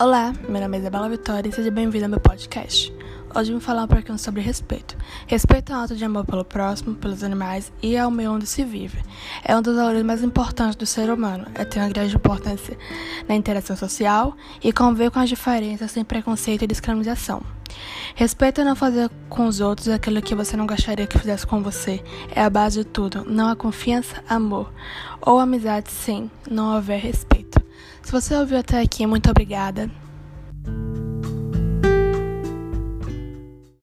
Olá, meu nome é Isabela Vitória e seja bem-vindo ao meu podcast. Hoje vou falar um pouquinho sobre respeito. Respeito é um ato de amor pelo próximo, pelos animais e ao meio onde se vive. É um dos valores mais importantes do ser humano. É ter uma grande importância na interação social e conviver com as diferenças sem preconceito e discriminação. Respeito é não fazer com os outros aquilo que você não gostaria que fizesse com você. É a base de tudo. Não há confiança, amor ou amizade sem não houver respeito. Se você ouviu até aqui, muito obrigada.